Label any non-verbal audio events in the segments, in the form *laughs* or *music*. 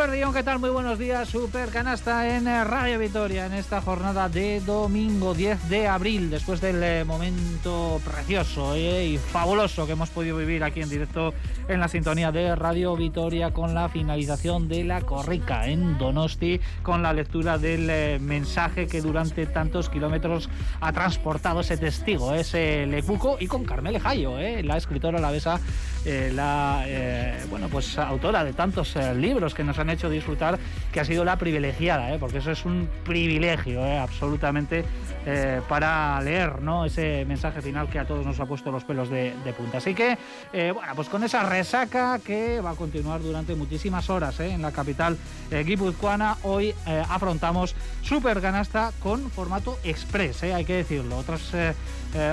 Eguardión, ¿qué tal? Muy buenos días. Super canasta en eh, Radio Vitoria en esta jornada de domingo 10 de abril, después del eh, momento precioso eh, y fabuloso que hemos podido vivir aquí en directo en la sintonía de Radio Vitoria con la finalización de la corrica en Donosti, con la lectura del mensaje que durante tantos kilómetros ha transportado ese testigo, ese Lecuco, y con Carmele Jayo, la escritora la besa, la bueno, pues autora de tantos libros que nos han hecho disfrutar, que ha sido la privilegiada, ¿eh? porque eso es un privilegio, ¿eh? absolutamente, eh, para leer ¿no? ese mensaje final que a todos nos ha puesto los pelos de, punta. Así que, bueno, pues con esa resaca que va a continuar durante muchísimas horas en la capital guipuzcoana, hoy afrontamos Super Ganasta con formato express, hay que decirlo. Otros,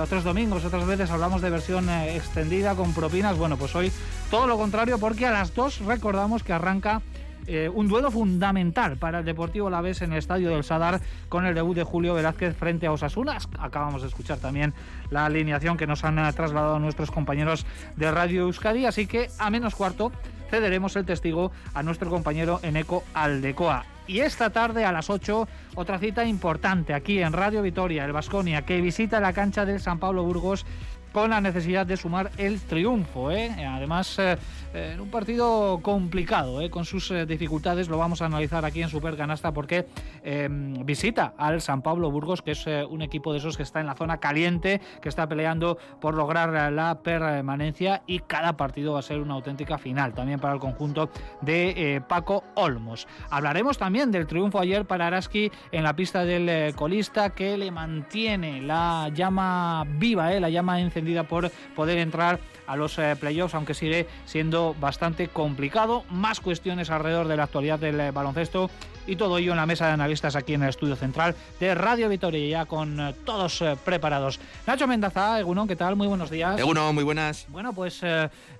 otros domingos, otras veces hablamos de versión extendida con propinas. Bueno, pues hoy todo lo contrario, porque a las dos recordamos que arranca eh, un duelo fundamental para el Deportivo La Vez en el Estadio del Sadar con el debut de Julio Velázquez frente a Osasuna. Acabamos de escuchar también la alineación que nos han eh, trasladado nuestros compañeros de Radio Euskadi, así que a menos cuarto cederemos el testigo a nuestro compañero Eneco Aldecoa. Y esta tarde a las 8, otra cita importante aquí en Radio Vitoria, el Vasconia, que visita la cancha del San Pablo Burgos con la necesidad de sumar el triunfo. ¿eh? Además, eh, en un partido complicado, ¿eh? con sus dificultades, lo vamos a analizar aquí en Super Ganasta porque em, visita al San Pablo Burgos, que es un equipo de esos que está en la zona caliente, que está peleando por lograr la permanencia y cada partido va a ser una auténtica final también para el conjunto de Paco Olmos. Hablaremos también del triunfo ayer para Araski en la pista del colista que le mantiene la llama viva, la llama encendida por poder entrar a los eh, playoffs, aunque sigue siendo bastante complicado. Más cuestiones alrededor de la actualidad del eh, baloncesto y todo ello en la mesa de analistas aquí en el estudio central de Radio Vitoria, ya con eh, todos preparados. Nacho Mendaza, Egunon, ¿qué tal? Muy buenos días. Egunon, muy buenas. Bueno, pues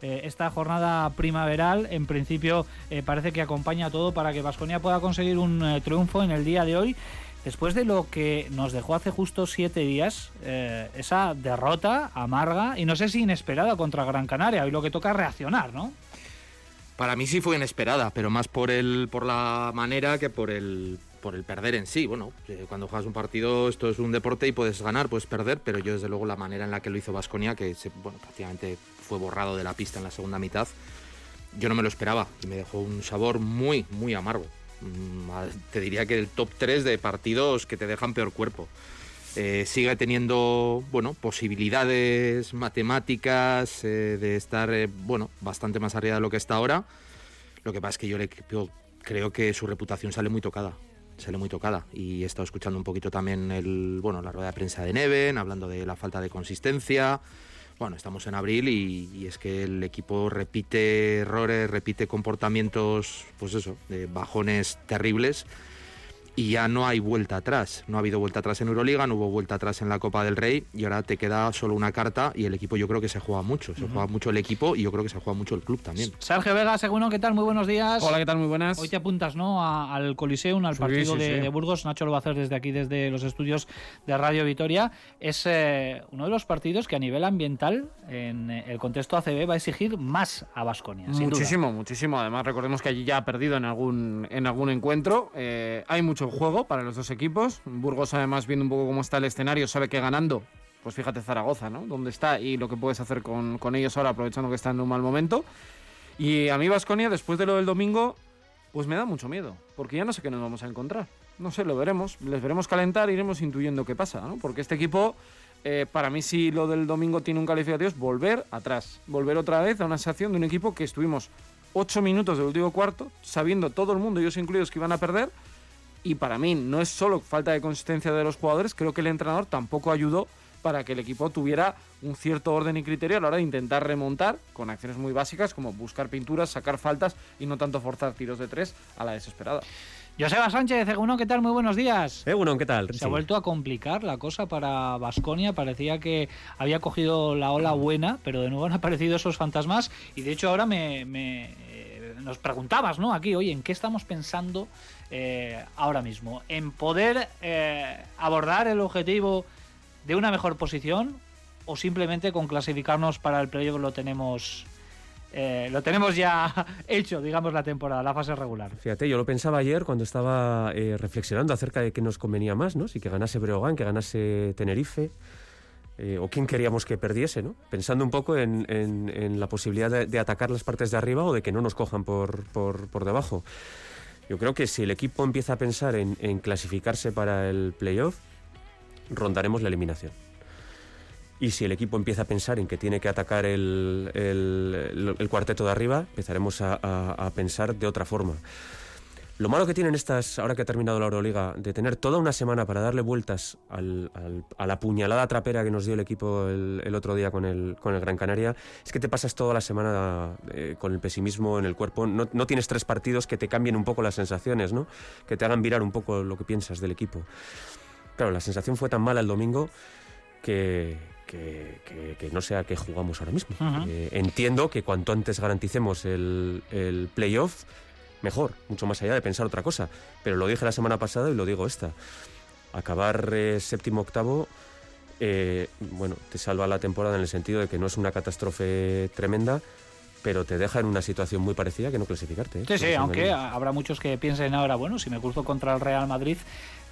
esta jornada primaveral, en principio, parece que acompaña todo para que Vasconia pueda conseguir un triunfo en el día de hoy después de lo que nos dejó hace justo siete días, eh, esa derrota amarga y no sé si inesperada contra Gran Canaria, hoy lo que toca es reaccionar, ¿no? Para mí sí fue inesperada, pero más por el, por la manera que por el, por el perder en sí. Bueno, eh, cuando juegas un partido esto es un deporte y puedes ganar, puedes perder, pero yo desde luego la manera en la que lo hizo Vasconia, que se, bueno, prácticamente fue borrado de la pista en la segunda mitad, yo no me lo esperaba y me dejó un sabor muy, muy amargo. Mm, te diría que el top 3 de partidos que te dejan peor cuerpo. Eh, sigue teniendo bueno, posibilidades matemáticas eh, de estar eh, bueno, bastante más arriba de lo que está ahora. Lo que pasa es que yo, le, creo que su reputación sale muy tocada. Sale muy tocada. Y he estado escuchando un poquito también el, bueno, la rueda de prensa de Neven, hablando de la falta de consistencia bueno, estamos en abril y, es que el equipo repite errores, repite comportamientos, pues eso, de bajones terribles y ya no hay vuelta atrás. No ha habido vuelta atrás en Euroliga, no hubo vuelta atrás en la Copa del Rey y ahora te queda solo una carta y el equipo yo creo que se juega mucho. Se juega mucho el equipo y yo creo que se juega mucho el club también. Sergio Vega, según ¿qué tal? Muy buenos días. Hola, ¿qué tal? Muy buenas. Hoy te apuntas ¿no? al Coliseum, al partido de, Burgos. Nacho lo va a hacer desde aquí, desde los estudios de Radio Vitoria. Es eh, uno de los partidos que a nivel ambiental, en eh, el contexto ACB, va a exigir más a Basconia. Muchísimo, muchísimo. Además, recordemos que allí ya ha perdido en algún, en algún encuentro. Eh, hay mucho juego para los dos equipos. Burgos, además, viendo un poco cómo está el escenario, sabe que ganando, pues fíjate Zaragoza, ¿no? Dónde está y lo que puedes hacer con, ellos ahora, aprovechando que están en un mal momento. Y a mí, Vasconia, después de lo del domingo, pues me da mucho miedo, porque ya no sé qué nos vamos a encontrar. No sé, lo veremos. Les veremos calentar, iremos intuyendo qué pasa, ¿no? Porque este equipo, eh, para mí, si lo del domingo tiene un calificativo, es volver atrás. Volver otra vez a una sensación de un equipo que estuvimos ocho minutos del último cuarto, sabiendo todo el mundo, ellos incluidos, que iban a perder y para mí no es solo falta de consistencia de los jugadores, creo que el entrenador tampoco ayudó para que el equipo tuviera un cierto orden y criterio a la hora de intentar remontar con acciones muy básicas como buscar pinturas, sacar faltas y no tanto forzar tiros de tres a la desesperada. Joseba Sánchez, Egunon, ¿qué tal? Muy buenos días. Egunon, ¿qué tal? Se ha vuelto a complicar la cosa para Vasconia. Parecía que había cogido la ola buena, pero de nuevo han aparecido esos fantasmas. Y de hecho, ahora me, eh, nos preguntabas, ¿no? Aquí, oye, ¿en qué estamos pensando eh, ahora mismo, en poder eh, abordar el objetivo de una mejor posición o simplemente con clasificarnos para el playoff lo tenemos eh, lo tenemos ya *laughs* hecho, digamos, la temporada, la fase regular. Fíjate, yo lo pensaba ayer cuando estaba eh, reflexionando acerca de qué nos convenía más, ¿no? Si que ganase Breogán, que ganase Tenerife, eh, o quién queríamos que perdiese, ¿no? Pensando un poco en, en- en la posibilidad de, de atacar las partes de arriba o de que no nos cojan por, por, por debajo. Yo creo que si el equipo empieza a pensar en, clasificarse para el playoff, rondaremos la eliminación. Y si el equipo empieza a pensar en que tiene que atacar el, el- cuarteto de arriba, empezaremos a pensar de otra forma. Lo malo que tienen estas, ahora que ha terminado la Euroliga, de tener toda una semana para darle vueltas al- al- a la puñalada trapera que nos dio el equipo el, el otro día con el, con el Gran Canaria, es que te pasas toda la semana eh, con el pesimismo en el cuerpo. No, no tienes tres partidos que te cambien un poco las sensaciones, ¿no? que te hagan virar un poco lo que piensas del equipo. Claro, la sensación fue tan mala el domingo que, que, que- que no sé a qué jugamos ahora mismo. Eh, entiendo que cuanto antes garanticemos el, el playoff, mejor, mucho más allá de pensar otra cosa. Pero lo dije la semana pasada y lo digo esta. Acabar eh, séptimo octavo, eh, bueno, te salva la temporada en el sentido de que no es una catástrofe tremenda, pero te deja en una situación muy parecida que no clasificarte. ¿eh? Sí, sí, aunque habrá muchos que piensen ahora, bueno, si me cruzo contra el Real Madrid,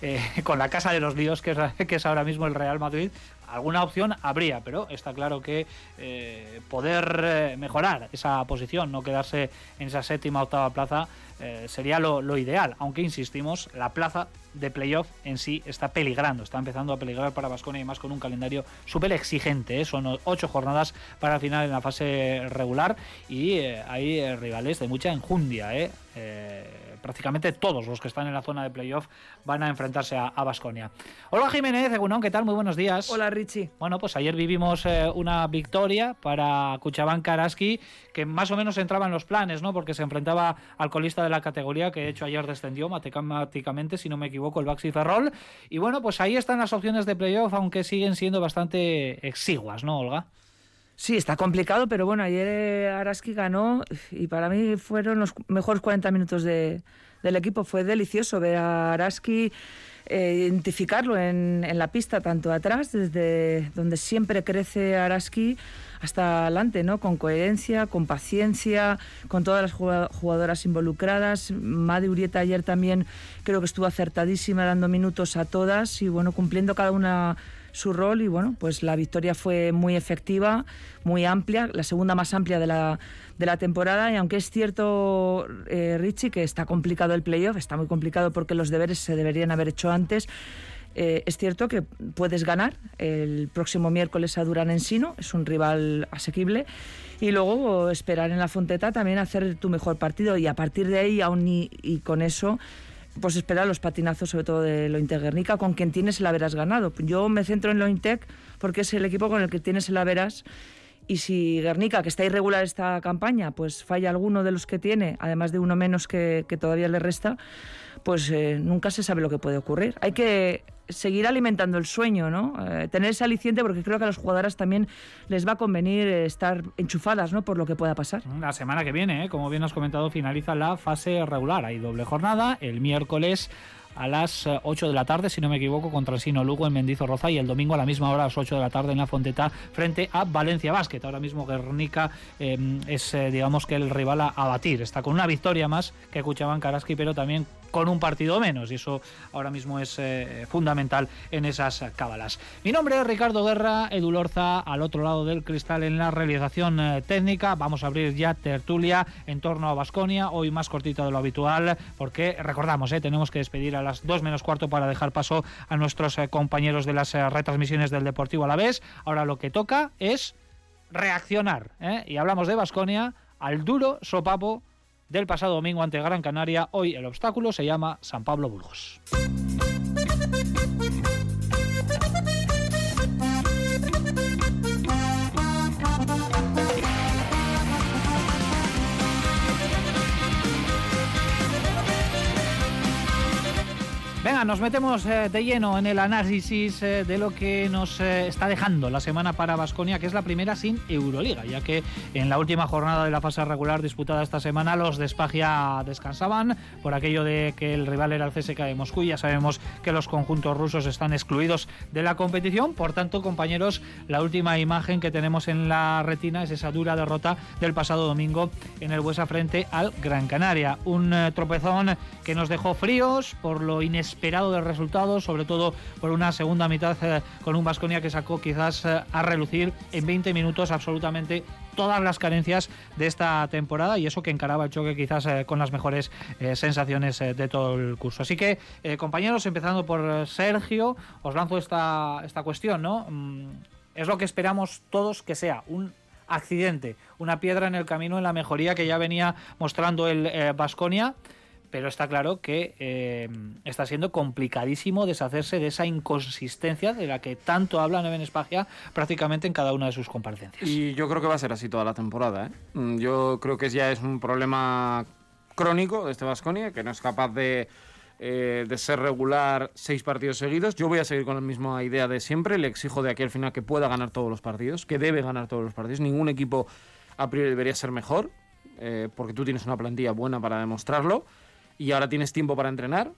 eh, *laughs* con la casa de los líos que es, que es ahora mismo el Real Madrid, alguna opción habría, pero está claro que eh, poder eh, mejorar esa posición, no quedarse en esa séptima octava plaza, eh, sería lo, lo ideal, aunque insistimos, la plaza de playoff en sí está peligrando, está empezando a peligrar para Vasconia y más con un calendario súper exigente, son ocho jornadas para final en la fase regular y hay rivales de mucha enjundia, ¿eh? Prácticamente todos los que están en la zona de playoff van a enfrentarse a Vasconia. Hola Jiménez, Egunon, ¿qué tal? Muy buenos días. Hola Richie. Bueno, pues ayer vivimos eh, una victoria para Cuchabán Karaski, que más o menos entraba en los planes, ¿no? Porque se enfrentaba al colista de la categoría, que de hecho ayer descendió matemáticamente, si no me equivoco, el Baxi Ferrol. Y bueno, pues ahí están las opciones de playoff, aunque siguen siendo bastante exiguas, ¿no, Olga? Sí, está complicado, pero bueno, ayer eh, Araski ganó y para mí fueron los mejores 40 minutos de- del equipo. Fue delicioso ver a Araski eh, identificarlo en, en la pista, tanto atrás, desde donde siempre crece Araski, hasta adelante, ¿no? Con coherencia, con paciencia, con todas las jugadoras involucradas. Madi Urieta ayer también creo que estuvo acertadísima dando minutos a todas y bueno, cumpliendo cada una su rol y bueno, pues la victoria fue muy efectiva, muy amplia, la segunda más amplia de la, de la temporada. Y aunque es cierto, eh, Richie, que está complicado el playoff, está muy complicado porque los deberes se deberían haber hecho antes, eh, es cierto que puedes ganar el próximo miércoles a Durán Ensino, es un rival asequible, y luego esperar en la Fonteta también hacer tu mejor partido. Y a partir de ahí, aún y con eso, pues esperar los patinazos, sobre todo de Lointec Guernica, con quien tienes el haberás ganado. Yo me centro en Lointec porque es el equipo con el que tienes el haberás. Y si Guernica, que está irregular esta campaña, pues falla alguno de los que tiene, además de uno menos que, todavía le resta, pues eh, nunca se sabe lo que puede ocurrir. Hay que seguir alimentando el sueño, ¿no? Eh, tener ese aliciente porque creo que a las jugadoras también les va a convenir estar enchufadas, ¿no? Por lo que pueda pasar. La semana que viene, ¿eh? como bien has comentado, finaliza la fase regular. Hay doble jornada el miércoles a las eh, 8 de la tarde, si no me equivoco, contra el Sino Lugo en Mendizorroza y el domingo a la misma hora, a las 8 de la tarde en la Fonteta, frente a Valencia Basket. Ahora mismo Guernica eh, es, eh, digamos que el rival a, a batir. Está con una victoria más que Cuchaban Karaski, pero también con un partido menos y eso ahora mismo es eh, fundamental en esas cábalas. Mi nombre es Ricardo Guerra, Edu Lorza, al otro lado del cristal en la realización eh, técnica. Vamos a abrir ya tertulia en torno a Basconia, hoy más cortita de lo habitual, porque recordamos, eh, tenemos que despedir a las 2 menos cuarto para dejar paso a nuestros compañeros de las retransmisiones del Deportivo a la vez. Ahora lo que toca es reaccionar, y hablamos de Basconia al duro sopapo del pasado domingo ante Gran Canaria. Hoy el obstáculo se llama San Pablo Burgos. Venga, nos metemos eh, de lleno en el análisis eh, de lo que nos eh, está dejando la semana para Basconia, que es la primera sin Euroliga, ya que en la última jornada de la fase regular disputada esta semana los de Spagia descansaban por aquello de que el rival era el CSK de Moscú. Ya sabemos que los conjuntos rusos están excluidos de la competición. Por tanto, compañeros, la última imagen que tenemos en la retina es esa dura derrota del pasado domingo en el Buesa frente al Gran Canaria. Un tropezón que nos dejó fríos por lo inesperado del resultado, sobre todo por una segunda mitad eh, con un Vasconia que sacó quizás eh, a relucir en 20 minutos absolutamente todas las carencias de esta temporada y eso que encaraba el choque quizás eh, con las mejores sensaciones de todo el curso. Así que, compañeros, empezando por Sergio, os lanzo esta, esta cuestión, ¿no? Mm, es lo que esperamos todos que sea un accidente, una piedra en el camino en la mejoría que ya venía mostrando el Vasconia pero está claro que eh, está siendo complicadísimo deshacerse de esa inconsistencia de la que tanto habla Neven Espagia prácticamente en cada una de sus comparecencias. Y yo creo que va a ser así toda la temporada. ¿eh? Mm, yo creo que ya es un problema crónico de este Vasconia, que no es capaz de, eh, de ser regular seis partidos seguidos. Yo voy a seguir con la misma idea de siempre. Le exijo de aquí al final que pueda ganar todos los partidos, que debe ganar todos los partidos. Ningún equipo a priori debería ser mejor, porque tú tienes una plantilla buena para demostrarlo y ahora tienes tiempo para entrenar.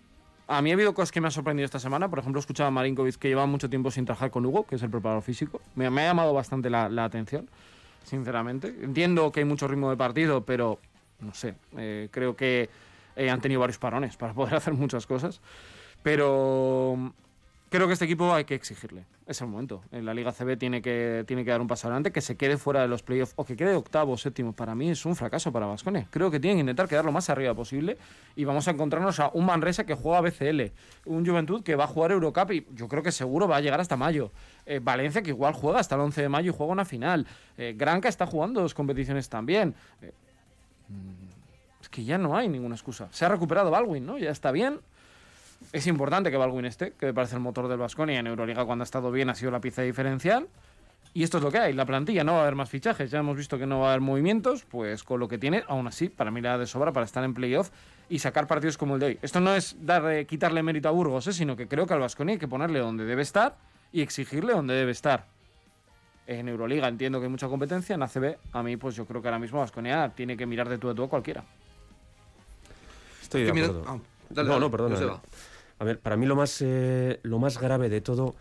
A mí ha habido cosas que me han sorprendido esta semana. Por ejemplo, escuchaba a Marinkovic que lleva mucho tiempo sin trabajar con Hugo, que es el preparador físico. Me, ha llamado bastante la, atención, sinceramente. Entiendo que hay mucho ritmo de partido, pero no sé. Eh, creo que eh, han tenido varios parones para poder *laughs* hacer muchas cosas. Pero creo que este equipo hay que exigirle. Es el momento. En la Liga CB tiene que, tiene que dar un paso adelante, que se quede fuera de los playoffs o que quede octavo o séptimo. Para mí es un fracaso para Vasconia. Creo que tienen que intentar quedar lo más arriba posible y vamos a encontrarnos a un Manresa que juega BCL, un Juventud que va a jugar Eurocup y yo creo que seguro va a llegar hasta mayo. Eh, Valencia que igual juega hasta el 11 de mayo y juega una final. Eh, Granca está jugando dos competiciones también. Eh, mm, es que ya no hay ninguna excusa. Se ha recuperado Baldwin, ¿no? Ya está bien es importante que Baldwin esté, que me parece el motor del Vasconia en Euroliga cuando ha estado bien ha sido la pieza diferencial. Y esto es lo que hay, la plantilla, no va a haber más fichajes, ya hemos visto que no va a haber movimientos, pues con lo que tiene, aún así, para mí le da de sobra para estar en playoff y sacar partidos como el de hoy. Esto no es dar, quitarle mérito a Burgos, ¿eh? sino que creo que al Vasconia hay que ponerle donde debe estar y exigirle donde debe estar. En Euroliga entiendo que hay mucha competencia, en ACB a mí pues yo creo que ahora mismo Vasconia tiene que mirar de tú a tú a cualquiera. Estoy de acuerdo. No, no, perdón. A ver, para mí lo más, eh, lo más grave de todo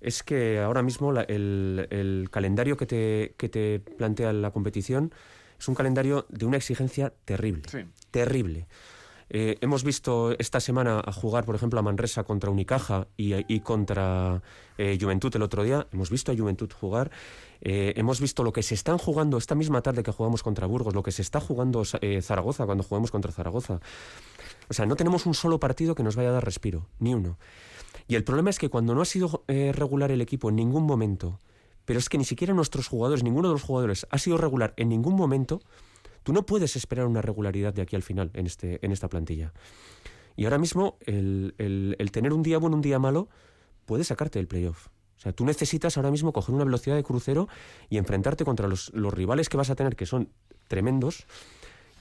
es que ahora mismo el, calendario que te, que te plantea la competición es un calendario de una exigencia terrible. Terrible. Eh, hemos visto esta semana a jugar, por ejemplo, a Manresa contra Unicaja y, contra eh, Juventud el otro día. Hemos visto a Juventud jugar. hemos visto lo que se están jugando esta misma tarde que jugamos contra Burgos, lo que se está jugando Zaragoza cuando jugamos contra Zaragoza. O sea, no tenemos un solo partido que nos vaya a dar respiro, ni uno. Y el problema es que cuando no ha sido eh, regular el equipo en ningún momento, pero es que ni siquiera nuestros jugadores, ninguno de los jugadores ha sido regular en ningún momento, tú no puedes esperar una regularidad de aquí al final en, este, en esta plantilla. Y ahora mismo el, tener un día bueno, un día malo, puede sacarte del playoff. O sea, tú necesitas ahora mismo coger una velocidad de crucero y enfrentarte contra los, los rivales que vas a tener, que son tremendos,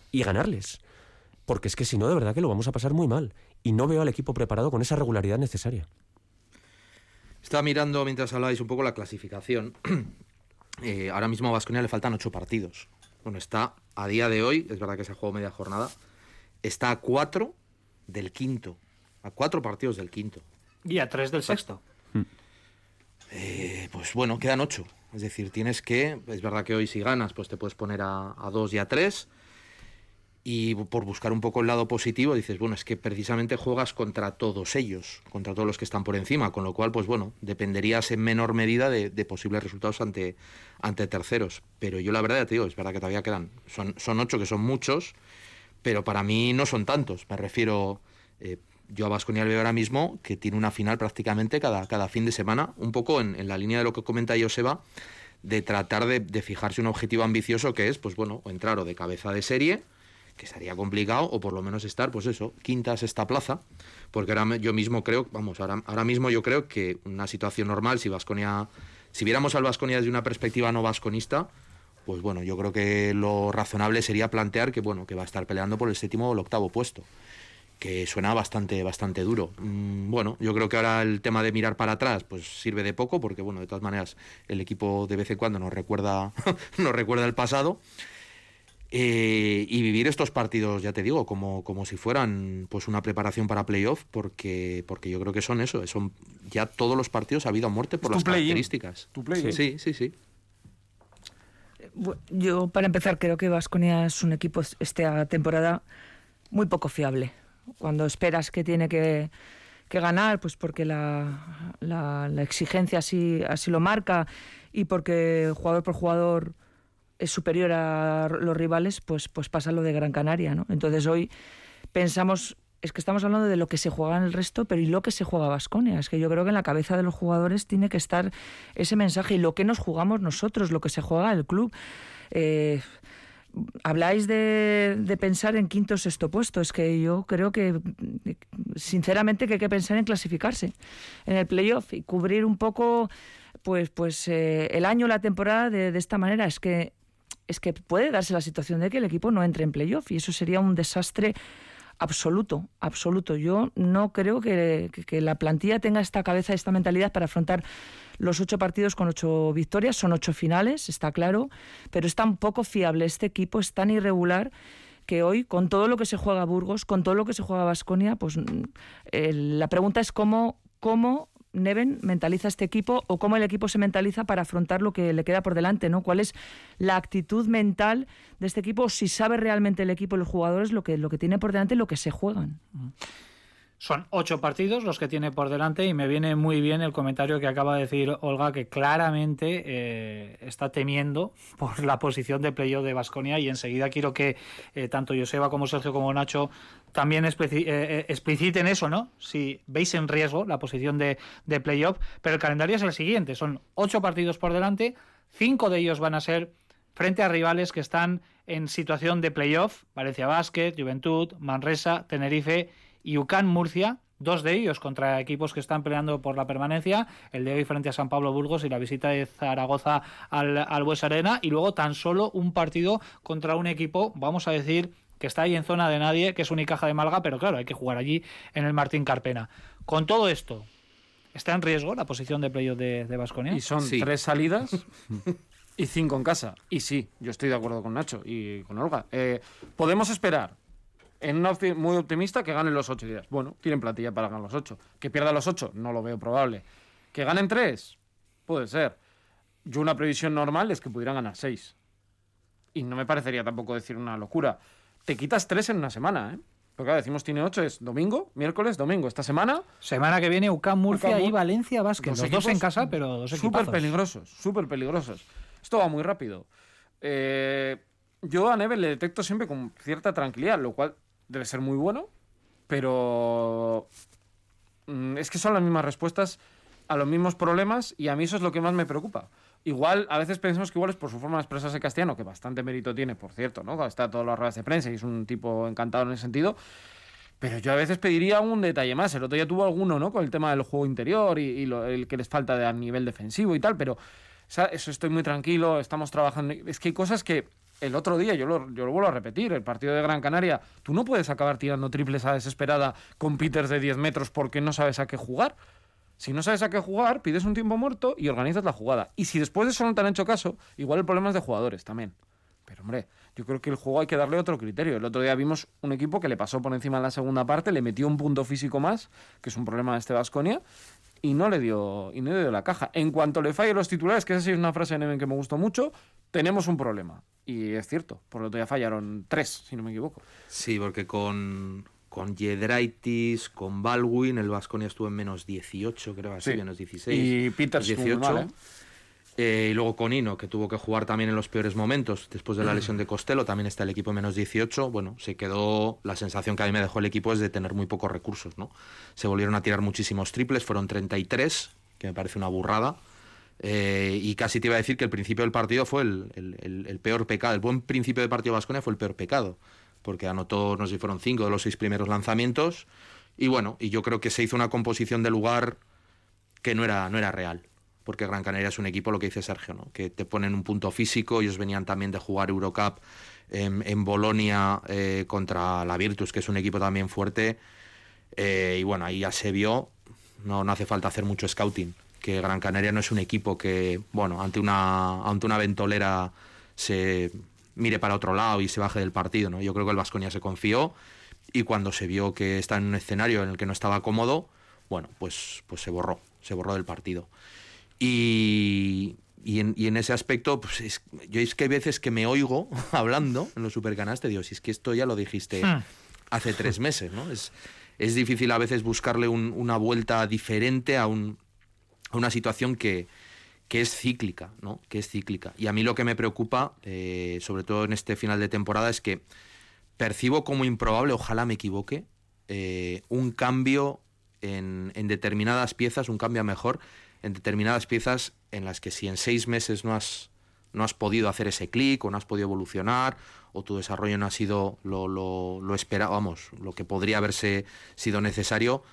y ganarles porque es que si no, de verdad que lo vamos a pasar muy mal. Y no veo al equipo preparado con esa regularidad necesaria. Estaba mirando mientras hablabais un poco la clasificación. *clears throat* Eh, ahora mismo a Vasconia le faltan ocho partidos. Bueno, está a día de hoy, es verdad que se ha jugado media jornada, está a cuatro del quinto. A cuatro partidos del quinto. Y a tres del sexto. Eh, pues bueno, quedan ocho. Es decir, tienes que, es verdad que hoy si ganas, pues te puedes poner a, a dos y a tres y por buscar un poco el lado positivo dices, bueno, es que precisamente juegas contra todos ellos, contra todos los que están por encima, con lo cual, pues bueno, dependerías en menor medida de, posibles resultados ante, ante terceros. Pero yo la verdad ya te digo, es verdad que todavía quedan, son, son ocho, que son muchos, pero para mí no son tantos. Me refiero, eh, yo a Vasconia veo ahora mismo que tiene una final prácticamente cada, cada fin de semana, un poco en, la línea de lo que comenta Joseba, de tratar de, de fijarse un objetivo ambicioso que es, pues bueno, entrar o de cabeza de serie, que estaría complicado, o por lo menos estar, pues eso, quintas esta plaza, porque ahora yo mismo creo, vamos, ahora, ahora mismo yo creo que una situación normal, si Vasconia, si viéramos al Vasconia desde una perspectiva no vasconista, pues bueno, yo creo que lo razonable sería plantear que bueno, que va a estar peleando por el séptimo o el octavo puesto. que suena bastante, bastante duro. Mm, bueno, yo creo que ahora el tema de mirar para atrás, pues sirve de poco, porque bueno, de todas maneras, el equipo de vez en cuando nos recuerda, *laughs* nos recuerda el pasado. Eh, y vivir estos partidos, ya te digo, como, como si fueran pues una preparación para playoff, porque, porque yo creo que son eso, son ya todos los partidos ha habido muerte por las características. Tu play sí, sí, sí. Yo, para empezar, creo que Vasconia es un equipo esta temporada muy poco fiable cuando esperas que tiene que, ganar, pues porque la, la, exigencia así, así lo marca y porque jugador por jugador es superior a los rivales, pues, pues pasa lo de Gran Canaria. ¿no? Entonces hoy pensamos, es que estamos hablando de lo que se juega en el resto, pero ¿y lo que se juega Vasconia? Es que yo creo que en la cabeza de los jugadores tiene que estar ese mensaje y lo que nos jugamos nosotros, lo que se juega el club. Eh, habláis de, pensar en quinto o sexto puesto. Es que yo creo que, sinceramente, que hay que pensar en clasificarse en el playoff y cubrir un poco, pues, pues eh, el año, la temporada de, esta manera. Es que es que puede darse la situación de que el equipo no entre en playoff y eso sería un desastre absoluto, absoluto. Yo no creo que, que, la plantilla tenga esta cabeza, esta mentalidad para afrontar los ocho partidos con ocho victorias, son ocho finales, está claro, pero es tan poco fiable este equipo, es tan irregular que hoy, con todo lo que se juega Burgos, con todo lo que se juega Basconia, pues mm, la pregunta es cómo, cómo Neven mentaliza este equipo o cómo el equipo se mentaliza para afrontar lo que le queda por delante, ¿no? ¿Cuál es la actitud mental de este equipo? Si sabe realmente el equipo y los jugadores lo que, lo que tiene por delante y lo que se juegan. Son ocho partidos los que tiene por delante y me viene muy bien el comentario que acaba de decir Olga, que claramente eh, está temiendo *laughs* por la posición de playoff de Basconia y enseguida quiero que eh, tanto Joseba como Sergio como Nacho también eh, expliciten eso, ¿no? Si veis en riesgo la posición de, de playoff, pero el calendario es el siguiente, son ocho partidos por delante, cinco de ellos van a ser frente a rivales que están en situación de playoff, Valencia Basket, Juventud, Manresa, Tenerife y UCAN Murcia, dos de ellos contra equipos que están peleando por la permanencia, el de hoy frente a San Pablo Burgos y la visita de Zaragoza al, al Bues Arena, y luego tan solo un partido contra un equipo, vamos a decir, que está ahí en zona de nadie, que es Unicaja de Malga, pero claro, hay que jugar allí en el Martín Carpena. Con todo esto, ¿está en riesgo la posición de playoff de, de Basconia? Y son tres salidas *laughs* y cinco en casa. Y sí, yo estoy de acuerdo con Nacho y con Olga. Eh, podemos esperar en una opción muy optimista que ganen los ocho días. Bueno, tienen plantilla para ganar los ocho. Que pierdan los ocho, no lo veo probable. Que ganen tres, puede ser. Yo una previsión normal es que pudieran ganar seis. Y no me parecería tampoco decir una locura. Te quitas tres en una semana, ¿eh? Porque claro, decimos tiene ocho, es domingo, miércoles, domingo. Esta semana... Semana que viene UCAM, Murcia y Valencia Vázquez. Los dos en casa, pero dos Súper peligrosos, súper peligrosos. Esto va muy rápido. Eh, yo a Neve le detecto siempre con cierta tranquilidad, lo cual debe ser muy bueno, pero mm, es que son las mismas respuestas a los mismos problemas y a mí eso es lo que más me preocupa. Igual, a veces pensamos que igual es por su forma de expresarse castellano, que bastante mérito tiene, por cierto, ¿no? Está todas las ruedas de prensa y es un tipo encantado en ese sentido. Pero yo a veces pediría un detalle más. El otro día tuvo alguno, ¿no? Con el tema del juego interior y, el que les falta a nivel defensivo y tal, pero eso estoy muy tranquilo, estamos trabajando. Es que hay cosas que el otro día, yo lo, vuelvo a repetir, el partido de Gran Canaria, tú no puedes acabar tirando triples a desesperada con Peters de 10 metros porque no sabes a qué jugar. Si no sabes a qué jugar, pides un tiempo muerto y organizas la jugada. Y si después de eso no te han hecho caso, igual el problema es de jugadores también. Pero hombre, yo creo que el juego hay que darle otro criterio. El otro día vimos un equipo que le pasó por encima en la segunda parte, le metió un punto físico más, que es un problema de este Vasconia, y no le dio y no le dio la caja. En cuanto le falle los titulares, que esa sí es una frase de Neven que me gustó mucho, tenemos un problema. Y es cierto, por lo tanto ya fallaron tres, si no me equivoco. Sí, porque con, con Yedraitis, con Baldwin, el Vasconia estuvo en menos 18, creo así, menos 16. Y Peters 18. ¿eh? Eh, y luego con Ino, que tuvo que jugar también en los peores momentos, después de la lesión de Costello, también está el equipo en menos 18. Bueno, se quedó, la sensación que a mí me dejó el equipo es de tener muy pocos recursos, ¿no? Se volvieron a tirar muchísimos triples, fueron 33, que me parece una burrada. Eh, y casi te iba a decir que el principio del partido fue el, peor pecado. El buen principio del partido Vasconia fue el peor pecado, porque anotó, no sé si fueron cinco de los seis primeros lanzamientos. Y bueno, y yo creo que se hizo una composición de lugar que no era, no era real porque Gran Canaria es un equipo, lo que dice Sergio, ¿no? que te ponen un punto físico, ellos venían también de jugar Eurocup en, en Bolonia eh, contra la Virtus, que es un equipo también fuerte, eh, y bueno, ahí ya se vio, no, no hace falta hacer mucho scouting, que Gran Canaria no es un equipo que, bueno, ante una, ante una ventolera se mire para otro lado y se baje del partido, ¿no? Yo creo que el Vasconia se confió y cuando se vio que está en un escenario en el que no estaba cómodo, bueno, pues, pues se borró, se borró del partido. Y, y, en, y en ese aspecto, pues es- yo es que hay veces que me oigo *laughs* hablando en los supercanastes, digo, si es que esto ya lo dijiste Hmm. hace tres meses, ¿no? Es, es difícil a veces buscarle un- una vuelta diferente a, un, a una situación que, que es cíclica, ¿no? Que es cíclica. Y a mí lo que me preocupa, eh, sobre todo en este final de temporada, es que percibo como improbable, ojalá me equivoque, eh, un cambio en, en determinadas piezas, un cambio a mejor en determinadas piezas en las que si en seis meses no has, no has podido hacer ese clic o no has podido evolucionar o tu desarrollo no ha sido lo, lo, lo esperado, vamos, lo que podría haberse sido necesario,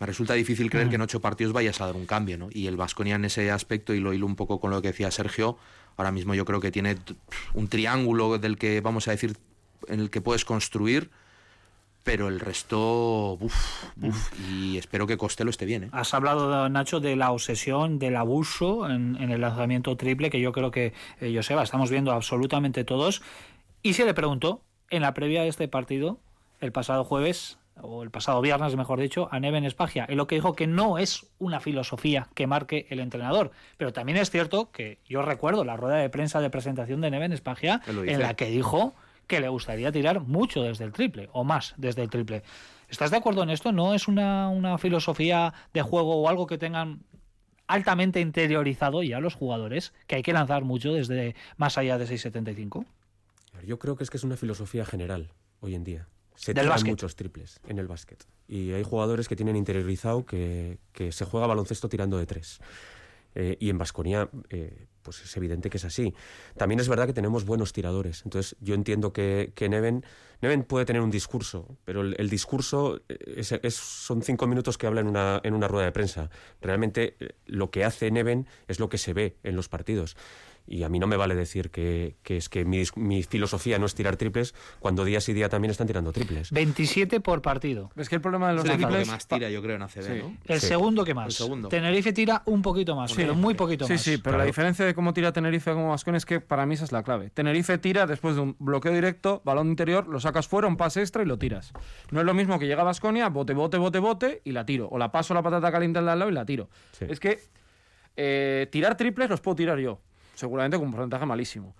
me resulta difícil creer que en ocho partidos vayas a dar un cambio, ¿no? Y el Vasconia en ese aspecto, y lo hilo un poco con lo que decía Sergio, ahora mismo yo creo que tiene un triángulo del que vamos a decir en el que puedes construir, pero el resto, uf, uf, y espero que Costello esté bien, ¿eh? Has hablado, Nacho, de la obsesión, del abuso en, en el lanzamiento triple, que yo creo que, eh, Joseba, estamos viendo absolutamente todos. Y se le preguntó en la previa de este partido, el pasado jueves, o el pasado viernes, mejor dicho, a Neven Espagia, en lo que dijo que no es una filosofía que marque el entrenador. Pero también es cierto que yo recuerdo la rueda de prensa de presentación de Neven Espagia, en la que dijo que le gustaría tirar mucho desde el triple, o más desde el triple. ¿Estás de acuerdo en esto? ¿No es una, una filosofía de juego o algo que tengan altamente interiorizado ya los jugadores, que hay que lanzar mucho desde más allá de 6.75? Yo creo que es que es una filosofía general hoy en día. Se tiran básquet. muchos triples en el básquet. Y hay jugadores que tienen interiorizado que, que se juega baloncesto tirando de tres. Eh, y en Vasconia, pues es evidente que es así. También es verdad que tenemos buenos tiradores. Entonces, yo entiendo que, que Neven, Neven puede tener un discurso, pero el, el discurso eh, es- es- son cinco minutos que habla en una, en una rueda de prensa. Realmente, eh, lo que hace Neven es lo que se ve en los partidos. Y a mí no me vale decir que, que es que mi, mi filosofía no es tirar triples cuando día sí día también están tirando triples. 27 por partido. Es que el problema de los Es el equipo que triples... más tira, yo creo, en ACB, Sí. ¿no? El Sí. segundo que más. El segundo. Tenerife tira un poquito más, pero muy poquito Sí, más. sí, pero la Claro. diferencia de cómo tira Tenerife como Vascon es que para mí esa es la clave. Tenerife tira después de un bloqueo directo, balón interior, lo sacas fuera, un pase extra y lo tiras. No es lo mismo que llega Vasconia, bote, bote, bote, bote y la tiro. O la paso la patata caliente al lado y la tiro. Sí. Es que eh, tirar triples los puedo tirar yo, seguramente con un porcentaje malísimo.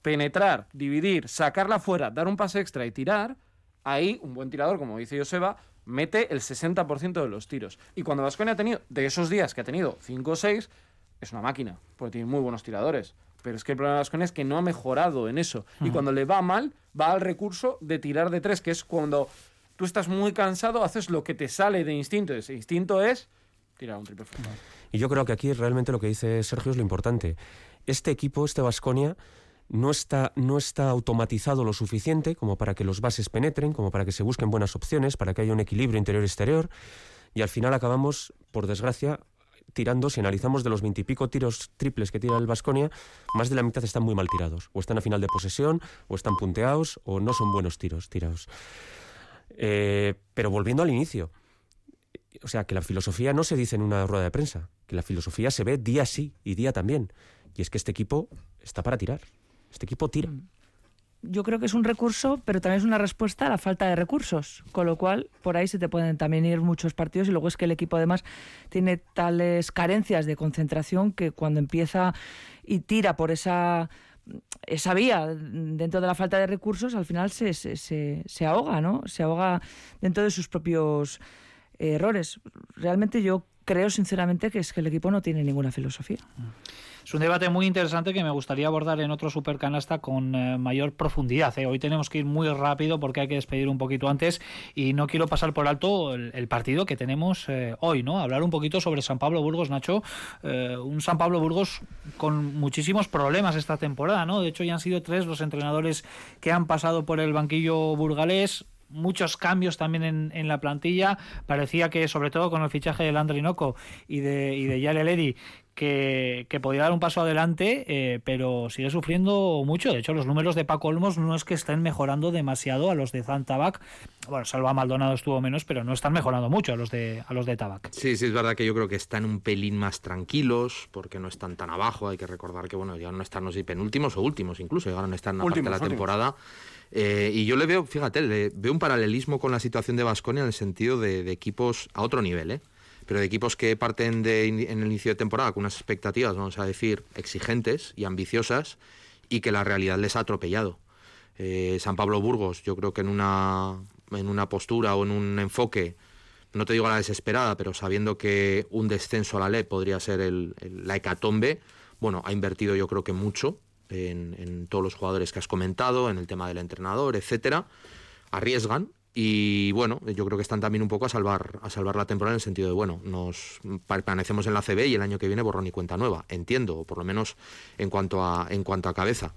Penetrar, dividir, sacarla fuera, dar un pase extra y tirar, ahí un buen tirador, como dice Joseba, mete el 60% de los tiros. Y cuando Vasconia ha tenido, de esos días que ha tenido 5 o 6, es una máquina, porque tiene muy buenos tiradores. Pero es que el problema de Vasconia es que no ha mejorado en eso. Y cuando le va mal, va al recurso de tirar de tres, que es cuando tú estás muy cansado, haces lo que te sale de instinto. Ese instinto es tirar un triple fuera. Y yo creo que aquí realmente lo que dice Sergio es lo importante. Este equipo, este Vasconia, no está, no está automatizado lo suficiente como para que los bases penetren, como para que se busquen buenas opciones, para que haya un equilibrio interior-exterior. Y al final acabamos, por desgracia, tirando, si analizamos de los veintipico tiros triples que tira el Vasconia, más de la mitad están muy mal tirados. O están a final de posesión, o están punteados, o no son buenos tiros tirados. Eh, pero volviendo al inicio, o sea, que la filosofía no se dice en una rueda de prensa, que la filosofía se ve día sí y día también. Y es que este equipo está para tirar. Este equipo tira. Yo creo que es un recurso, pero también es una respuesta a la falta de recursos. Con lo cual, por ahí se te pueden también ir muchos partidos y luego es que el equipo además tiene tales carencias de concentración que cuando empieza y tira por esa esa vía dentro de la falta de recursos al final se, se, se, se ahoga, ¿no? Se ahoga dentro de sus propios errores. Realmente yo creo sinceramente que es que el equipo no tiene ninguna filosofía. Es un debate muy interesante que me gustaría abordar en otro supercanasta con eh, mayor profundidad. ¿eh? Hoy tenemos que ir muy rápido porque hay que despedir un poquito antes y no quiero pasar por alto el, partido que tenemos eh, hoy, ¿no? Hablar un poquito sobre San Pablo Burgos, Nacho. Un San Pablo Burgos con muchísimos problemas esta temporada, ¿no? De hecho, ya han sido tres los entrenadores que han pasado por el banquillo burgalés muchos cambios también en, en, la plantilla. Parecía que, sobre todo con el fichaje de Landry Noco y de, y de Yale Ledy, que, que podría dar un paso adelante, eh, pero sigue sufriendo mucho. De hecho, los números de Paco Olmos no es que estén mejorando demasiado a los de Zantabac. Bueno, Salva Maldonado estuvo menos, pero no están mejorando mucho a los de a los de Tabac. Sí, sí, es verdad que yo creo que están un pelín más tranquilos, porque no están tan abajo. Hay que recordar que, bueno, llegaron a estar, no sé, penúltimos o últimos incluso, llegaron a estar en una parte de la Últimos, temporada. Eh, y yo le veo, fíjate, le veo un paralelismo con la situación de Vasconia en el sentido de, equipos a otro nivel, ¿eh? pero de equipos que parten de, en el inicio de temporada con unas expectativas, vamos a decir, exigentes y ambiciosas, y que la realidad les ha atropellado. Eh, San Pablo Burgos, yo creo que en una, en una postura o en un enfoque, no te digo a la desesperada, pero sabiendo que un descenso a la LE podría ser el- el- la hecatombe, bueno, ha invertido yo creo que mucho en, todos los jugadores que has comentado, en el tema del entrenador, etcétera, arriesgan y bueno, yo creo que están también un poco a salvar, a salvar la temporada en el sentido de, bueno, nos permanecemos en la CB y el año que viene borrón y cuenta nueva, entiendo, o por lo menos en cuanto a, en cuanto a cabeza.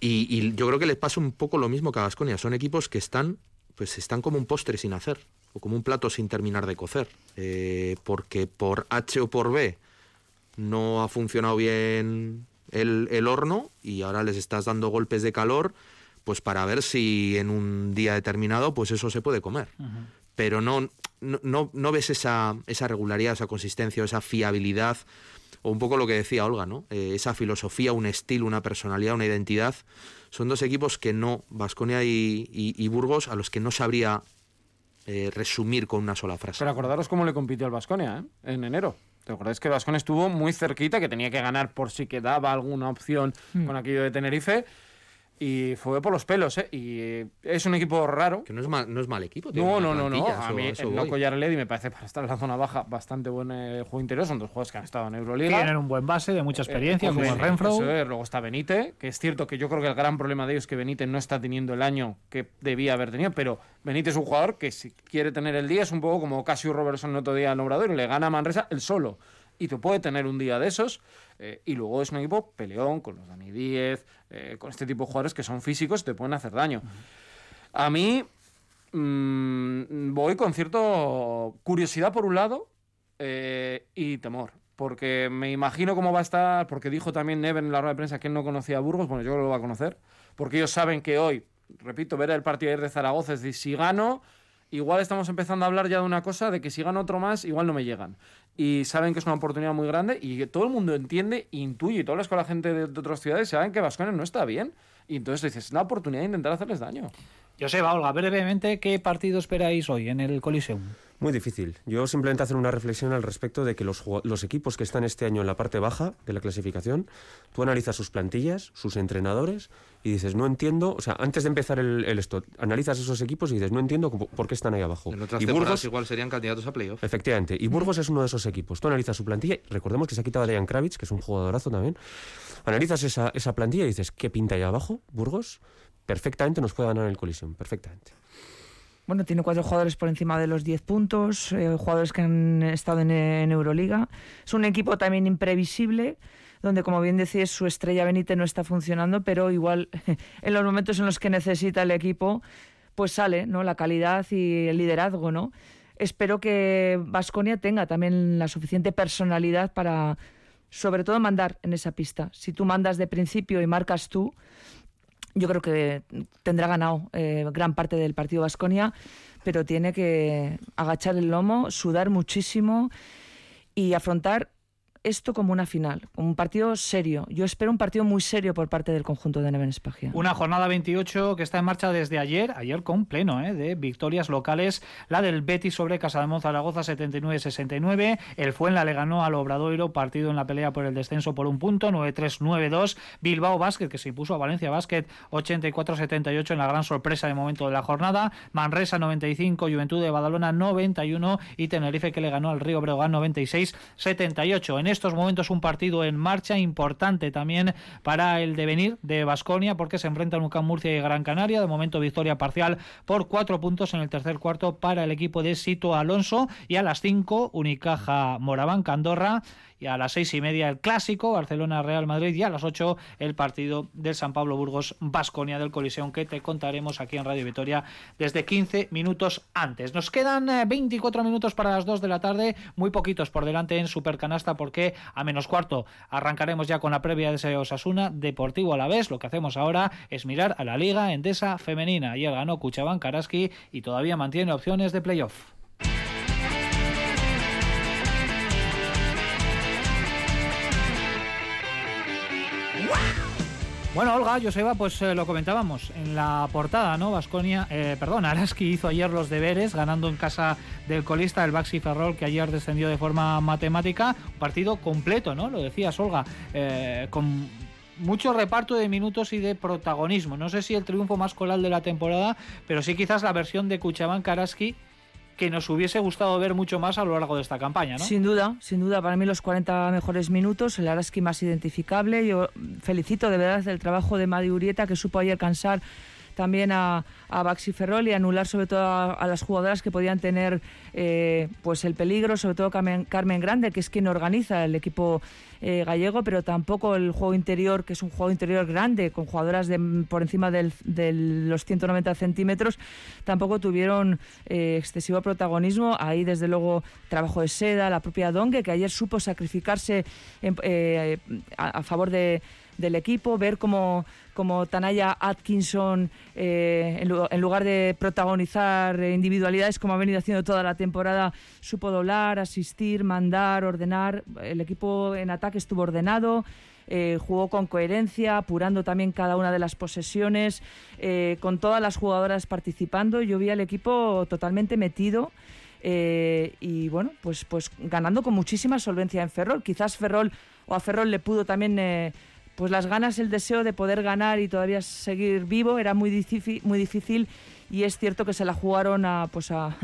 Y, y yo creo que les pasa un poco lo mismo que a Gasconia. Son equipos que están, pues están como un postre sin hacer, o como un plato sin terminar de cocer. Eh, porque por H o por B no ha funcionado bien el, el horno y ahora les estás dando golpes de calor, pues para ver si en un día determinado, pues eso se puede comer. Pero no, no, no, ves esa, esa regularidad, esa consistencia, esa fiabilidad, o un poco lo que decía Olga, ¿no? Eh, esa filosofía, un estilo, una personalidad, una identidad. Son dos equipos que no, Vasconia y, y- y Burgos, a los que no sabría eh, resumir con una sola frase. Pero acordaros cómo le compitió al Vasconia ¿eh? en enero. ¿Te acordáis que Vasconia estuvo muy cerquita, que tenía que ganar por si quedaba alguna opción Hmm. con aquello de Tenerife? Y fue por los pelos, ¿eh? Y eh, es un equipo raro. Que no es mal, no es mal equipo. No, no, no, no. A mí eso el. Loco y Arledi me parece para estar en la zona baja bastante buen eh, juego interior. Son dos jugadores que han estado en Euroliga. Tienen un buen base de mucha experiencia, Eh, como hombre, el Renfro. eso es. Luego está Benítez, que es cierto que yo creo que el gran problema de ellos es que Benítez no está teniendo el año que debía haber tenido, pero Benítez es un jugador que si quiere tener el día es un poco como Casio Robertson el otro día al Obrador y le gana a Manresa el solo. Y tú puede tener un día de esos. eh, y luego es un equipo peleón con los Dani Díez, eh, con este tipo de jugadores que son físicos y te pueden hacer daño. A mí mm, voy con cierto curiosidad por un lado eh, y temor. Porque me imagino cómo va a estar, porque dijo también Neven en la rueda de prensa que él no conocía a Burgos, bueno, yo creo que lo va a conocer, porque ellos saben que hoy, repito, ver el partido ayer de Zaragoza es decir, si gano, igual estamos empezando a hablar ya de una cosa, de que si gano otro más, igual no me llegan. Y saben que es una oportunidad muy grande y que todo el mundo entiende, intuye, y tú hablas con la gente de, otras ciudades, saben que Vascones no está bien. Y entonces dices, es la oportunidad de intentar hacerles daño. Joseba, Olga, brevemente, ¿qué partido esperáis hoy en el Coliseum? Muy difícil. Yo simplemente hacer una reflexión al respecto de que los, equipos que están este año en la parte baja de la clasificación, tú analizas sus plantillas, sus entrenadores y dices, no entiendo, o sea, antes de empezar el, el esto, analizas esos equipos y dices, no entiendo por qué están ahí abajo. En otras y Burgos, igual serían candidatos a playoff. efectivamente, y Burgos es uno de esos equipos. Tú analizas su plantilla, y recordemos que se ha quitado a Dejan Kravitz, que es un jugadorazo también. Analizas esa, esa plantilla y dices, ¿qué pinta ahí abajo? Burgos perfectamente nos puede ganar el colisión, perfectamente. Bueno, tiene cuatro jugadores por encima de los 10 puntos, eh, jugadores que han estado en, en Euroliga. Es un equipo también imprevisible, donde, como bien decís, su estrella Benítez no está funcionando, pero igual *laughs* en los momentos en los que necesita el equipo, pues sale, ¿no? La calidad y el liderazgo, ¿no? Espero que Vasconia tenga también la suficiente personalidad para, sobre todo, mandar en esa pista. Si tú mandas de principio y marcas tú, yo creo que tendrá ganado eh, gran parte del partido Vasconia, pero tiene que agachar el lomo, sudar muchísimo y afrontar esto como una final, un partido serio. Yo espero un partido muy serio por parte del conjunto de Neven Espagia. Una jornada 28 que está en marcha desde ayer, ayer con pleno ¿eh? de victorias locales. La del Betis sobre Casademón Zaragoza 79-69. El Fuenla le ganó al Obradoiro, partido en la pelea por el descenso por un punto, 9-3-9-2. Bilbao Basket, que se impuso a Valencia Basket 84-78 en la gran sorpresa de momento de la jornada. Manresa 95, Juventud de Badalona 91 y Tenerife que le ganó al Río Breogán 96-78. En estos momentos un partido en marcha importante también para el devenir de Basconia porque se enfrentan UCAM Murcia y Gran Canaria. De momento victoria parcial por cuatro puntos en el tercer cuarto para el equipo de Sito Alonso y a las 5 Unicaja Moraván Candorra y a las seis y media el clásico Barcelona-Real Madrid y a las ocho el partido del San Pablo Burgos-Basconia del Coliseum que te contaremos aquí en Radio Vitoria desde 15 minutos antes. Nos quedan 24 eh, minutos para las 2 de la tarde, muy poquitos por delante en Supercanasta porque a menos cuarto arrancaremos ya con la previa de ese Osasuna Deportivo a la vez. Lo que hacemos ahora es mirar a la Liga Endesa Femenina. Ayer ganó Cuchabán Karaski y todavía mantiene opciones de playoff. Bueno, Olga, Joseba, pues eh, lo comentábamos en la portada, ¿no? Vasconia, eh, perdón, *laughs* Araski hizo ayer los deberes, ganando en casa del colista el Baxi Ferrol, que ayer descendió de forma matemática. Un partido completo, ¿no? Lo decías, Olga, eh, con mucho reparto de minutos y de protagonismo. No sé si el triunfo más colal de la temporada, pero sí quizás la versión de Kuchaban Karaski que nos hubiese gustado ver mucho más a lo largo de esta campaña, ¿no? Sin duda, sin duda. Para mí los 40 mejores minutos, el Araski más identificable. Yo felicito de verdad el trabajo de Madi Urieta, que supo ayer cansar también a, a Baxi Ferrol y anular sobre todo a, las jugadoras que podían tener eh, pues el peligro, sobre todo Carmen, Grande, que es quien organiza el equipo eh, gallego, pero tampoco el juego interior, que es un juego interior grande, con jugadoras de, por encima de los 190 centímetros, tampoco tuvieron eh, excesivo protagonismo. Ahí, desde luego, trabajo de Seda, la propia Dongue, que ayer supo sacrificarse a favor de del equipo, ver cómo, como Tanaya Atkinson, eh, en, lugar de protagonizar individualidades como ha venido haciendo toda la temporada, supo doblar, asistir, mandar, ordenar. El equipo en ataque estuvo ordenado. Eh, jugó con coherencia, apurando también cada una de las posesiones, eh, con todas las jugadoras participando. Yo vi al equipo totalmente metido. y bueno, pues, pues ganando con muchísima solvencia en Ferrol. Quizás Ferrol o a Ferrol le pudo también pues las ganas, el deseo de poder ganar y todavía seguir vivo era muy difícil, muy difícil y es cierto que se la jugaron a, pues a,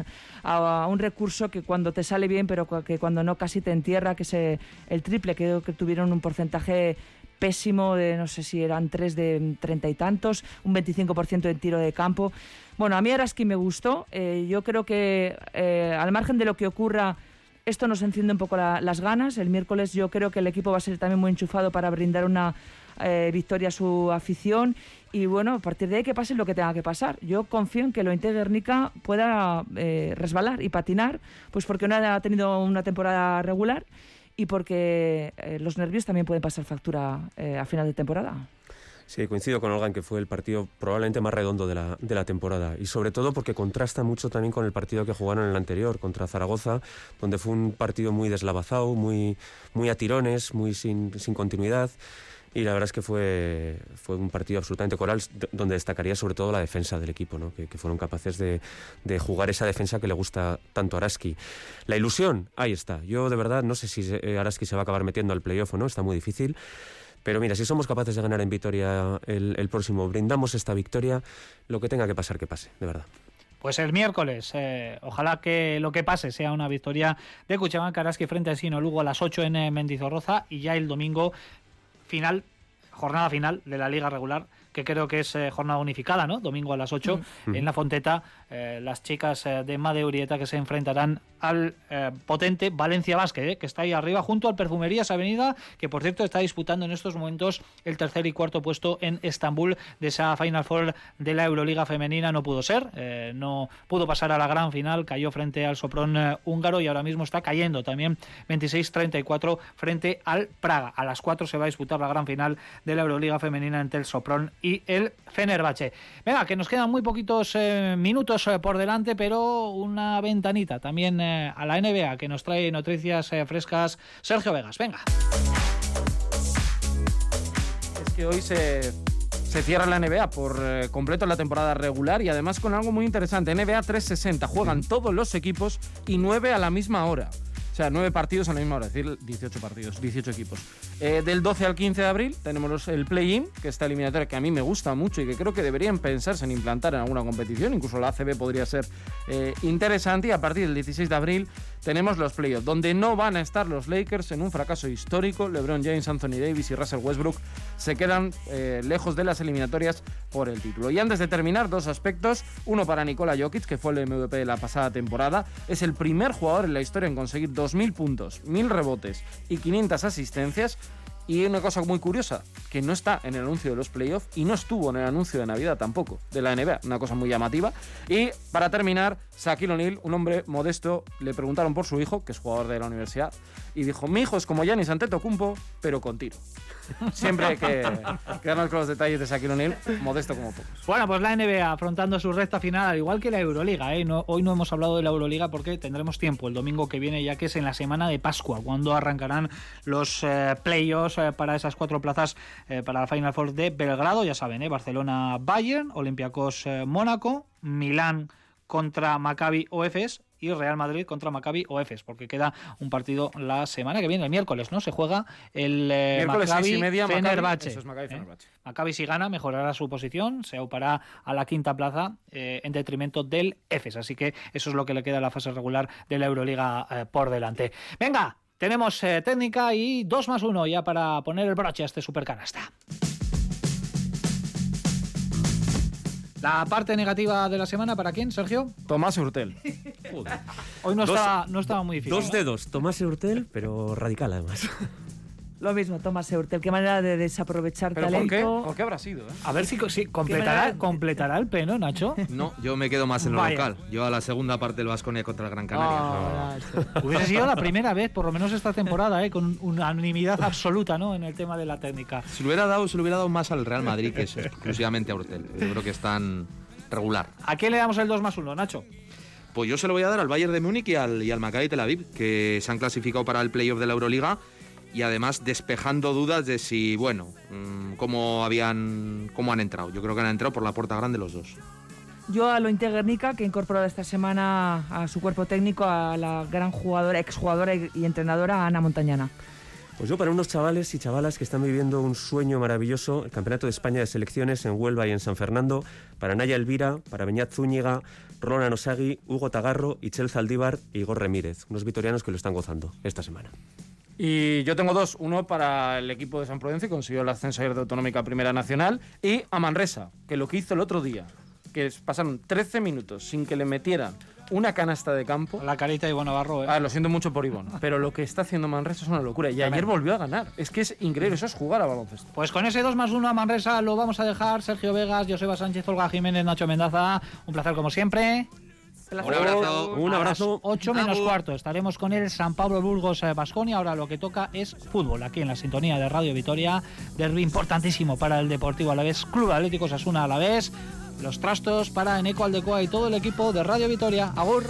un recurso que cuando te sale bien, pero que cuando no casi te entierra, que es el triple, creo que tuvieron un porcentaje pésimo de no sé si eran tres de treinta y tantos, un 25% en tiro de campo. Bueno, a mí Araski me gustó. Eh, yo creo que eh, al margen de lo que ocurra esto nos enciende un poco las ganas. El miércoles yo creo que el equipo va a ser también muy enchufado para brindar una eh, victoria a su afición y bueno, a partir de ahí que pase lo que tenga que pasar. Yo confío en que lo Guernica pueda eh, resbalar y patinar, pues porque no ha tenido una temporada regular y porque eh, los nervios también pueden pasar factura a final de temporada. Sí, coincido con Olga en que fue el partido probablemente más redondo de la, de la temporada y sobre todo porque contrasta mucho también con el partido que jugaron en el anterior contra Zaragoza, donde fue un partido muy deslavazado, muy, muy a tirones, muy sin, sin continuidad. Y la verdad es que fue, fue un partido absolutamente coral, donde destacaría sobre todo la defensa del equipo, ¿no? que, fueron capaces de, de, jugar esa defensa que le gusta tanto a Araski. La ilusión, ahí está. Yo de verdad no sé si Araski se va a acabar metiendo al playoff o no, está muy difícil. Pero mira, si somos capaces de ganar en Vitoria el, próximo, brindamos esta victoria, lo que tenga que pasar, que pase, de verdad. Pues el miércoles, eh, ojalá que lo que pase sea una victoria de Cuchabán Karaski frente a Sino Lugo a las 8 en eh, Mendizorroza y ya el domingo final, jornada final de la liga regular que creo que es eh, jornada unificada, ¿no? Domingo a las 8 mm. en la Fonteta, las chicas de Made Urieta que se enfrentarán al eh, potente Valencia eh, que está ahí arriba junto al Perfumerías Avenida, que por cierto está disputando en estos momentos el tercer y cuarto puesto en Estambul de esa Final Four de la Euroliga femenina. No pudo ser, eh, no pudo pasar a la gran final, cayó frente al Sopron húngaro y ahora mismo está cayendo también 26-34 frente al Praga. A las 4 se va a disputar la gran final de la Euroliga femenina entre el Sopron y el Fenerbahce. Venga, que nos quedan muy poquitos minutos por delante, pero una ventanita también a la NBA, que nos trae noticias eh, frescas Sergio Vegas. Venga. Es que hoy se se cierra la NBA por eh, completo la temporada regular y además con algo muy interesante. NBA 360, juegan todos los equipos y nueve a la misma hora. O sea, nueve partidos a la misma hora, es decir, 18 partidos, 18 equipos. Eh, del 12 al 15 de abril tenemos el play-in, que esta eliminatoria que a mí me gusta mucho y que creo que deberían pensarse en implantar en alguna competición, incluso la ACB podría ser eh, interesante. Y a partir del 16 de abril tenemos los playoffs, donde no van a estar los Lakers en un fracaso histórico. LeBron James, Anthony Davis y Russell Westbrook se quedan eh, lejos de las eliminatorias por el título. Y antes de terminar, dos aspectos. Uno para Nikola Jokic, que fue el MVP de la pasada temporada. Es el primer jugador en la historia en conseguir 2.000 puntos, 1.000 rebotes y 500 asistencias. Y una cosa muy curiosa, que no está en el anuncio de los playoffs y no estuvo en el anuncio de Navidad tampoco, de la NBA, una cosa muy llamativa. Y para terminar, Shaquille O'Neal, un hombre modesto, le preguntaron por su hijo, que es jugador de la universidad, y dijo, mi hijo es como Giannis Antetokounmpo, pero con tiro. *laughs* Siempre que quedarnos con los detalles de Shaquille O'Neal, modesto como pocos. Bueno, pues la NBA afrontando su recta final, al igual que la Euroliga. ¿eh? No- hoy no hemos hablado de la Euroliga porque tendremos tiempo el domingo que viene, ya que es en la semana de Pascua, cuando arrancarán los eh, playoffs eh, para esas cuatro plazas eh, para la Final Four de Belgrado. Ya saben, ¿eh? Barcelona-Bayern, Olympiacos-Mónaco, Milán contra Maccabi o Efes y Real Madrid contra Maccabi o Efes, porque queda un partido la semana que viene, el miércoles, ¿no? Se juega el eh, Miércoles Maccabi seis y media, Maccabi, Fenerbahce, eso es Maccabi ¿eh? Maccabi si gana mejorará su posición, se aupará a la quinta plaza eh, en detrimento del EFES. Así que eso es lo que le queda a la fase regular de la Euroliga eh, por delante. Venga, tenemos técnica y dos más uno ya para poner el broche a este supercanasta. La parte negativa de la semana, ¿para quién, Sergio? Tomás Hurtel. Hoy no, Dos- estaba, no estaba muy difícil. Dos dedos, Tomás Eurtel, pero radical además. Lo mismo, Tomás Eurtel. Qué manera de desaprovechar ¿Pero por qué? talento. ¿Por qué habrá sido? eh? A ver si, si completará, manera- completará el peno, Nacho. No, yo me quedo más en lo Vaya. local. Yo a la segunda parte del Vasconia contra el Gran Canaria. Ah, Hubiese sido la primera vez, por lo menos esta temporada, ¿eh? con unanimidad absoluta ¿no? en el tema de la técnica. Se lo hubiera dado, se lo hubiera dado más al Real Madrid que es exclusivamente a Urtel. Yo creo que están regular. ¿A quién le damos el 2 más 1, Nacho? Pues yo se lo voy a dar al Bayern de Múnich y al, y al Maccabi Tel Aviv, que se han clasificado para el playoff de la Euroliga y además despejando dudas de si, bueno, mm, cómo habían, cómo han entrado. Yo creo que han entrado por la puerta grande los dos. Yo a lo Guernica, que ha incorporado esta semana a su cuerpo técnico a la gran jugadora, exjugadora y y entrenadora Ana Montañana. Pues yo para unos chavales y chavalas que están viviendo un sueño maravilloso, el Campeonato de España de Selecciones en Huelva y en San Fernando, para Naya Elvira, para Beñat Zúñiga, Roland Osagui, Hugo Tagarro, Ichel Zaldívar y Igor Remírez, unos vitorianos que lo están gozando esta semana. Y yo tengo dos. Uno para el equipo de San Prudencio, que consiguió el ascenso ayer de Autonómica a Primera Nacional. Y a Manresa, que lo que hizo el otro día, que pasaron 13 minutos sin que le metieran una canasta de campo. La carita de Iván Navarro. ¿eh? Ah, lo siento mucho por Ivonne, pero lo que está haciendo Manresa es una locura. Y ayer volvió a ganar. Es que es increíble, eso es jugar a baloncesto. Pues con ese 2 más 1 a Manresa lo vamos a dejar. Sergio Vegas, Joseba Sánchez, Olga Jiménez, Nacho Mendaza. Un placer como siempre. Un abrazo. Un abrazo. 8 menos cuarto. Estaremos con el San Pablo Burgos Basconia. Ahora lo que toca es fútbol aquí en la sintonía de Radio Vitoria. Derby importantísimo para el Deportivo Alavés, Club Atlético Sasuna Alavés. Los trastos para Eneco Aldecoa y todo el equipo de Radio Vitoria. Agur.